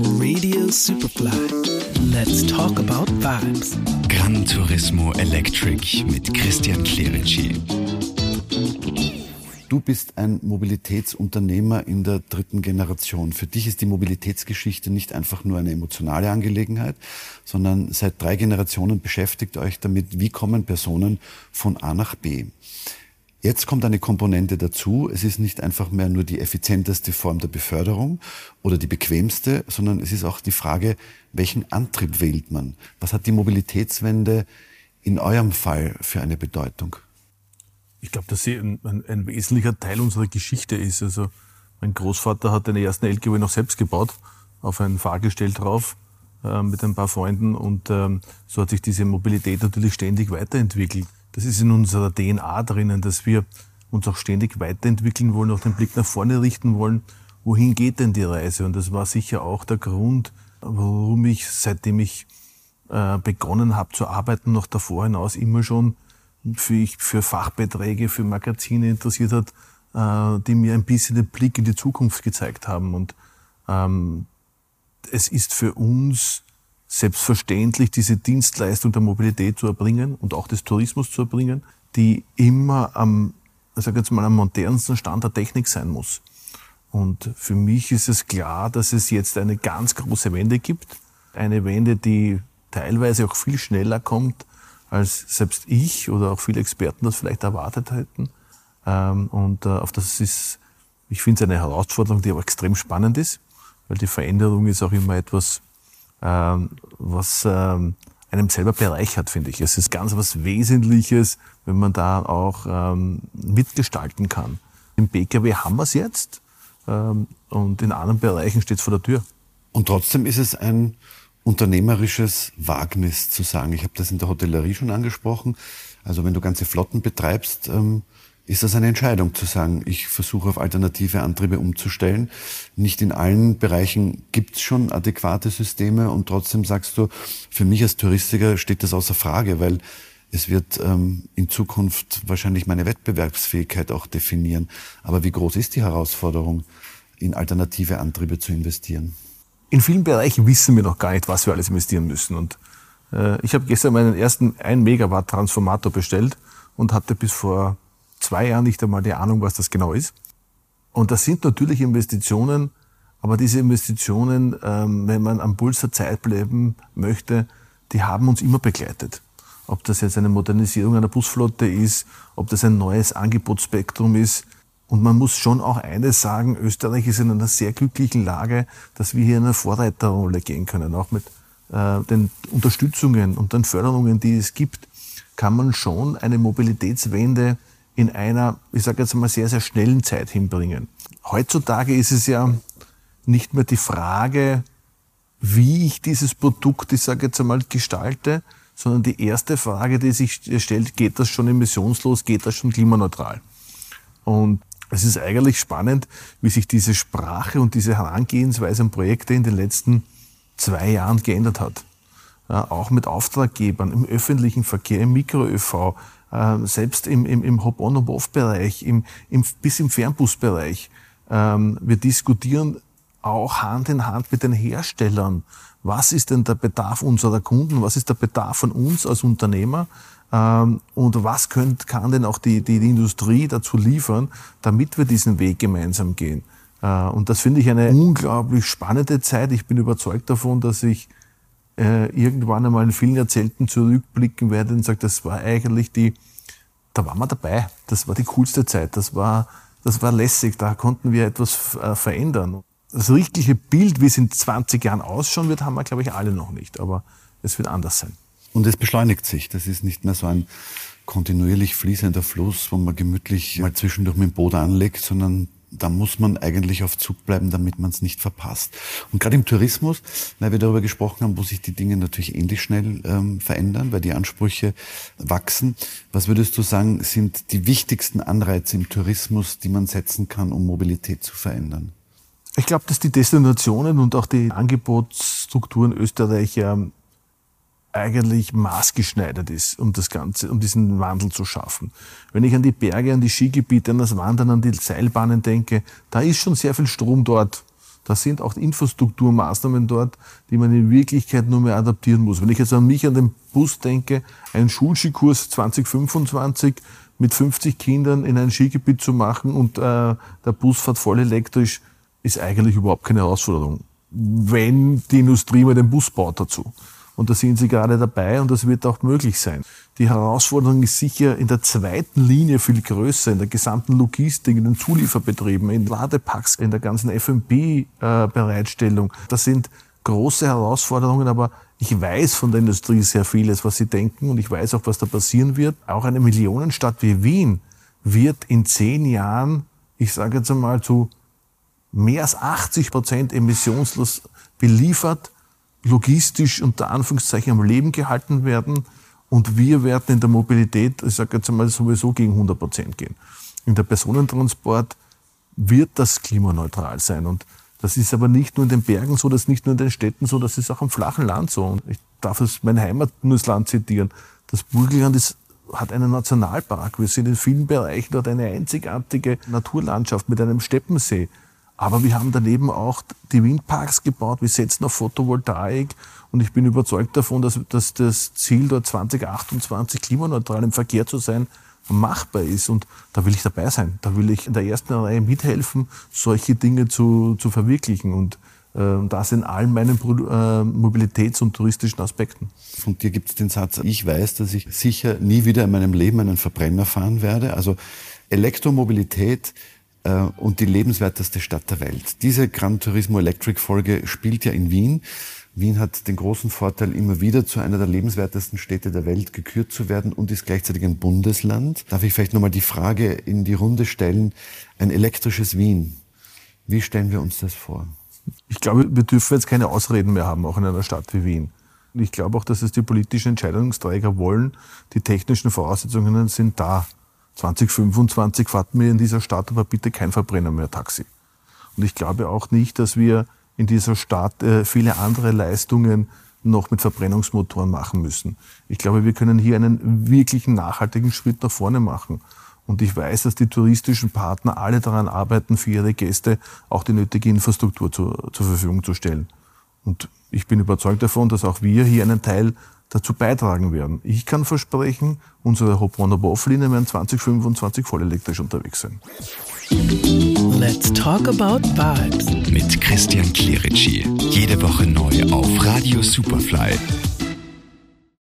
Radio Superfly. Let's talk about vibes. Gran Turismo Electric mit Christian Clerici. Du bist ein Mobilitätsunternehmer in der dritten Generation. Für dich ist die Mobilitätsgeschichte nicht einfach nur eine emotionale Angelegenheit, sondern seit drei Generationen beschäftigt euch damit, wie kommen Personen von A nach B. Jetzt kommt eine Komponente dazu. Es ist nicht einfach mehr nur die effizienteste Form der Beförderung oder die bequemste, sondern es ist auch die Frage, welchen Antrieb wählt man? Was hat die Mobilitätswende in eurem Fall für eine Bedeutung? Ich glaube, dass sie ein, ein, ein, wesentlicher Teil unserer Geschichte ist. Also mein Großvater hat den ersten LKW noch selbst gebaut, auf ein Fahrgestell drauf äh, mit ein paar Freunden und ähm, so hat sich diese Mobilität natürlich ständig weiterentwickelt. Das ist in unserer DNA drinnen, dass wir uns auch ständig weiterentwickeln wollen, auch den Blick nach vorne richten wollen. Wohin geht denn die Reise? Und das war sicher auch der Grund, warum ich, seitdem ich äh, begonnen habe zu arbeiten, noch davor hinaus immer schon für, für Fachbeiträge, für Magazine interessiert hat, äh, die mir ein bisschen den Blick in die Zukunft gezeigt haben. Und ähm, es ist für uns selbstverständlich, diese Dienstleistung der Mobilität zu erbringen und auch des Tourismus zu erbringen, die immer am, sage jetzt mal, am modernsten Stand der Technik sein muss. Und für mich ist es klar, dass es jetzt eine ganz große Wende gibt. Eine Wende, die teilweise auch viel schneller kommt, als selbst ich oder auch viele Experten das vielleicht erwartet hätten. Ähm, und äh, auf das ist, ich finde es eine Herausforderung, die aber extrem spannend ist, weil die Veränderung ist auch immer etwas, ähm, was ähm, einem selber bereichert, finde ich. Es ist ganz was Wesentliches, wenn man da auch mitgestalten kann. Im PKW haben wir es jetzt und in anderen Bereichen steht es vor der Tür. Und trotzdem ist es ein unternehmerisches Wagnis zu sagen. Ich habe das in der Hotellerie schon angesprochen. Also wenn du ganze Flotten betreibst, ähm, ist das eine Entscheidung zu sagen, ich versuche auf alternative Antriebe umzustellen. Nicht in allen Bereichen gibt es schon adäquate Systeme und trotzdem sagst du, für mich als Touristiker steht das außer Frage, weil es wird ähm, in Zukunft wahrscheinlich meine Wettbewerbsfähigkeit auch definieren. Aber wie groß ist die Herausforderung, in alternative Antriebe zu investieren? in vielen Bereichen wissen wir noch gar nicht, was wir alles investieren müssen. Und äh, ich habe gestern meinen ersten 1 Megawatt Transformator bestellt und hatte bis vor zwei Jahren nicht einmal die Ahnung, was das genau ist. Und das sind natürlich Investitionen, aber diese Investitionen, ähm, wenn man am Puls der Zeit bleiben möchte, die haben uns immer begleitet. Ob das jetzt eine Modernisierung einer Busflotte ist, ob das ein neues Angebotsspektrum ist, und man muss schon auch eines sagen, Österreich ist in einer sehr glücklichen Lage, dass wir hier in eine Vorreiterrolle gehen können. Auch mit äh, den Unterstützungen und den Förderungen, die es gibt, kann man schon eine Mobilitätswende in einer, ich sage jetzt mal, sehr, sehr schnellen Zeit hinbringen. Heutzutage ist es ja nicht mehr die Frage, wie ich dieses Produkt, ich sage jetzt einmal, gestalte, sondern die erste Frage, die sich stellt, geht das schon emissionslos, geht das schon klimaneutral? Und es ist eigentlich spannend, wie sich diese Sprache und diese Herangehensweise an Projekte in den letzten zwei Jahren geändert hat. Ja, auch mit Auftraggebern im öffentlichen Verkehr, im Mikro-ÖV, äh, selbst im, im, im Hop-on- und Off-Bereich, im, im, bis im Fernbusbereich. Ähm, wir diskutieren auch Hand in Hand mit den Herstellern. Was ist denn der Bedarf unserer Kunden? Was ist der Bedarf von uns als Unternehmer? Ähm, und was könnt, kann denn auch die, die, die Industrie dazu liefern, damit wir diesen Weg gemeinsam gehen? Äh, und das finde ich eine unglaublich spannende Zeit. Ich bin überzeugt davon, dass ich äh, irgendwann einmal in vielen Jahrzehnten zurückblicken werde und sage, das war eigentlich die, da waren wir dabei. Das war die coolste Zeit. Das war, das war lässig. Da konnten wir etwas äh, verändern. Das richtige Bild, wie es in 20 Jahren ausschauen wird, haben wir, glaube ich, alle noch nicht. Aber es wird anders sein. Und es beschleunigt sich. Das ist nicht mehr so ein kontinuierlich fließender Fluss, wo man gemütlich mal zwischendurch mit dem Boot anlegt, sondern da muss man eigentlich auf Zug bleiben, damit man es nicht verpasst. Und gerade im Tourismus, weil wir darüber gesprochen haben, wo sich die Dinge natürlich ähnlich schnell ähm, verändern, weil die Ansprüche wachsen. Was würdest du sagen, sind die wichtigsten Anreize im Tourismus, die man setzen kann, um Mobilität zu verändern? Ich glaube, dass die Destinationen und auch die Angebotsstrukturen Österreich ähm, eigentlich maßgeschneidert ist, um das Ganze, um diesen Wandel zu schaffen. Wenn ich an die Berge, an die Skigebiete, an das Wandern, an die Seilbahnen denke, da ist schon sehr viel Strom dort. Das sind auch Infrastrukturmaßnahmen dort, die man in Wirklichkeit nur mehr adaptieren muss. Wenn ich jetzt an mich, an den Bus denke, einen Schulskikurs 2025 mit 50 Kindern in ein Skigebiet zu machen und äh, der Bus fährt voll elektrisch, ist eigentlich überhaupt keine Herausforderung. Wenn die Industrie mal den Bus baut dazu. Und da sind sie gerade dabei und das wird auch möglich sein. Die Herausforderung ist sicher in der zweiten Linie viel größer, in der gesamten Logistik, in den Zulieferbetrieben, in Ladepacks, in der ganzen F&B-Bereitstellung. Das sind große Herausforderungen, aber ich weiß von der Industrie sehr vieles, was sie denken und ich weiß auch, was da passieren wird. Auch eine Millionenstadt wie Wien wird in zehn Jahren, ich sage jetzt einmal, zu mehr als 80 Prozent emissionslos beliefert logistisch unter Anführungszeichen am Leben gehalten werden und wir werden in der Mobilität, ich sage jetzt einmal, sowieso gegen 100 Prozent gehen. In der Personentransport wird das klimaneutral sein und das ist aber nicht nur in den Bergen so, das ist nicht nur in den Städten so, das ist auch im flachen Land so. Und ich darf es mein Heimatbundesland zitieren. Das Burgenland ist, hat einen Nationalpark. Wir sind in vielen Bereichen dort eine einzigartige Naturlandschaft mit einem Steppensee. Aber wir haben daneben auch die Windparks gebaut. Wir setzen auf Photovoltaik. Und ich bin überzeugt davon, dass, dass das Ziel dort 2028 klimaneutral im Verkehr zu sein machbar ist. Und da will ich dabei sein. Da will ich in der ersten Reihe mithelfen, solche Dinge zu, zu verwirklichen. Und äh, das in allen meinen äh, mobilitäts- und touristischen Aspekten. Von dir gibt es den Satz, ich weiß, dass ich sicher nie wieder in meinem Leben einen Verbrenner fahren werde. Also Elektromobilität und die lebenswerteste Stadt der Welt. Diese Gran Turismo Electric Folge spielt ja in Wien. Wien hat den großen Vorteil, immer wieder zu einer der lebenswertesten Städte der Welt gekürt zu werden und ist gleichzeitig ein Bundesland. Darf ich vielleicht nochmal die Frage in die Runde stellen, ein elektrisches Wien, wie stellen wir uns das vor? Ich glaube, wir dürfen jetzt keine Ausreden mehr haben, auch in einer Stadt wie Wien. Ich glaube auch, dass es die politischen Entscheidungsträger wollen. Die technischen Voraussetzungen sind da. 2025 fahrt mir in dieser Stadt aber bitte kein Verbrenner mehr Taxi. Und ich glaube auch nicht, dass wir in dieser Stadt äh, viele andere Leistungen noch mit Verbrennungsmotoren machen müssen. Ich glaube, wir können hier einen wirklichen nachhaltigen Schritt nach vorne machen. Und ich weiß, dass die touristischen Partner alle daran arbeiten, für ihre Gäste auch die nötige Infrastruktur zu, zur Verfügung zu stellen. Und ich bin überzeugt davon, dass auch wir hier einen Teil dazu beitragen werden. Ich kann versprechen, unsere Hopronner Boff-Linie werden 2025 voll elektrisch unterwegs sein. Let's talk about vibes. Mit Christian Clerici. Jede Woche neu auf Radio Superfly.